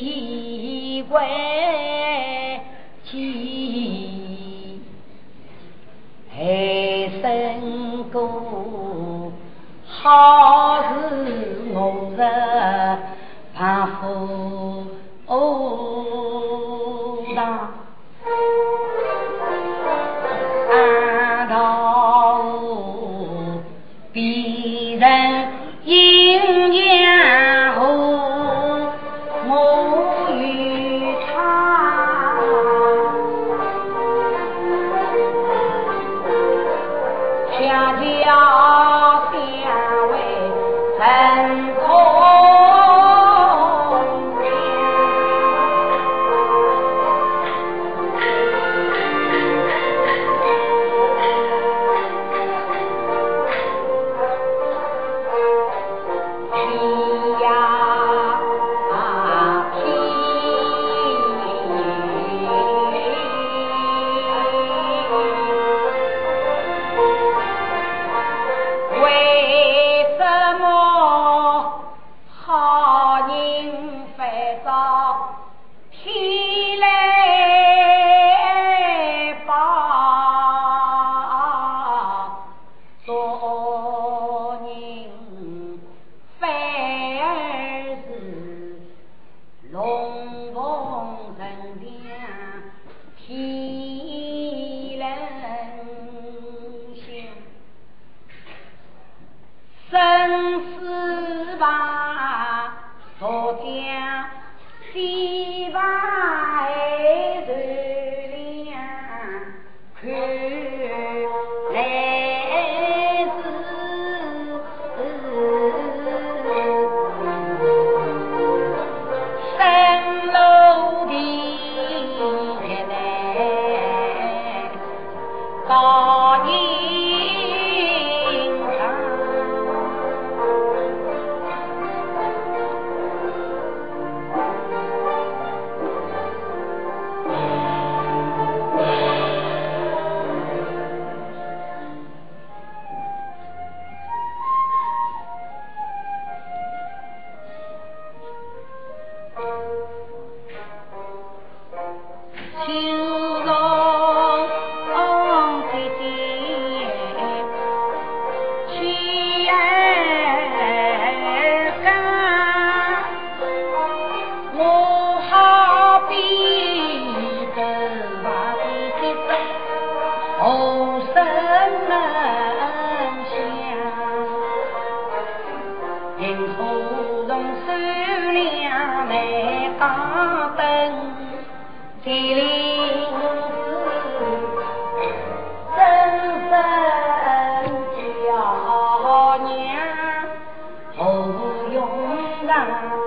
一归去黑森谷好似我的怕福四望所见，西望寒山，看来是，高。la la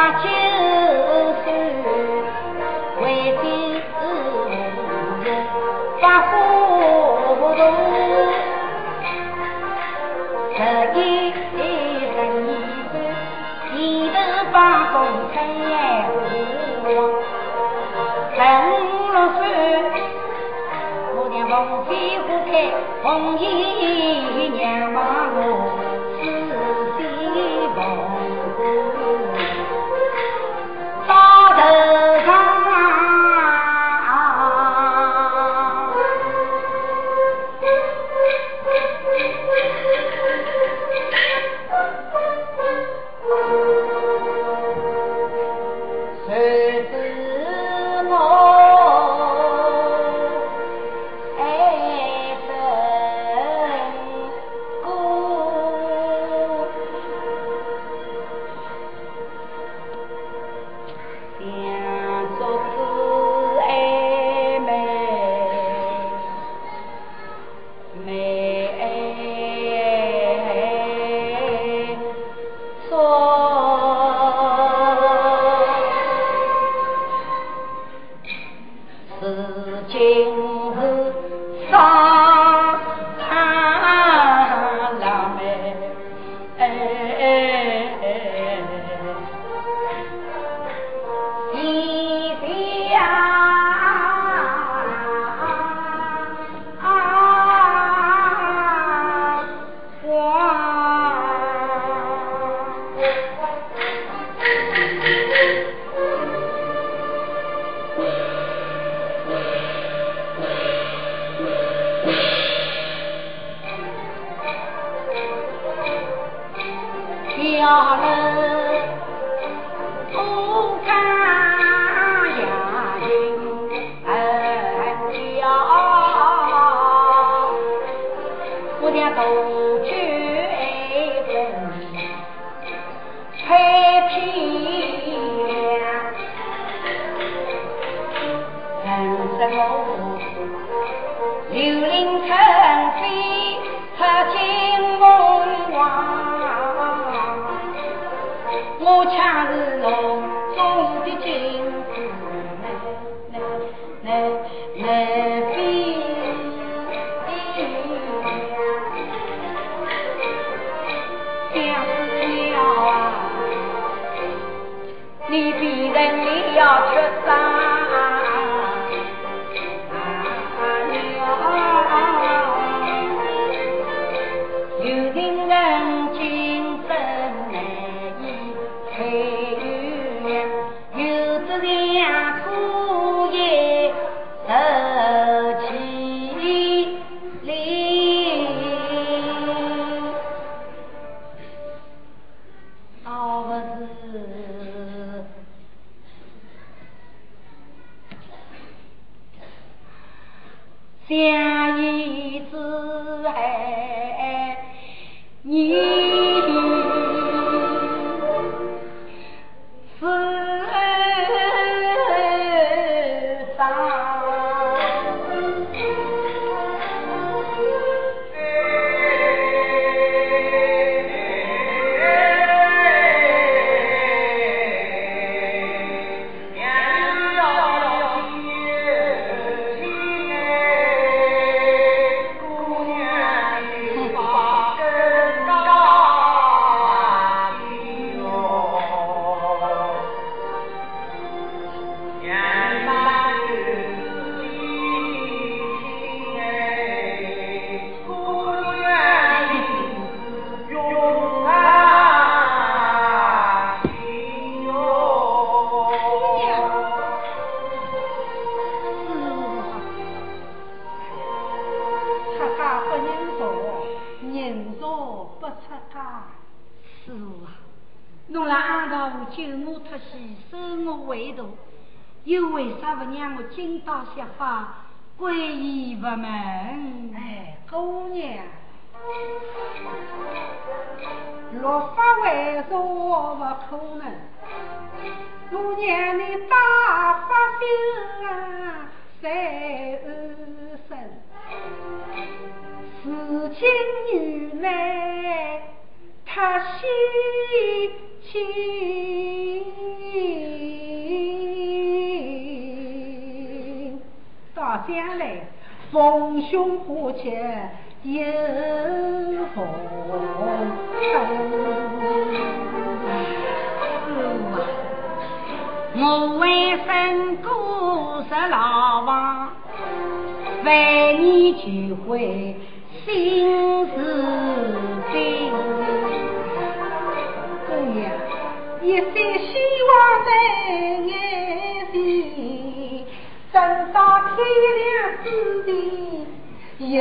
我 قوم. 今到下发，皈依佛门。哎，姑娘，落发为啥不可能？姑娘你大发心啊，在二生，此情女来，他心情。将来逢凶化吉有逢我为生过十老王，为你聚会心事病。姑娘，一生希望在眼前。等到天亮之前，有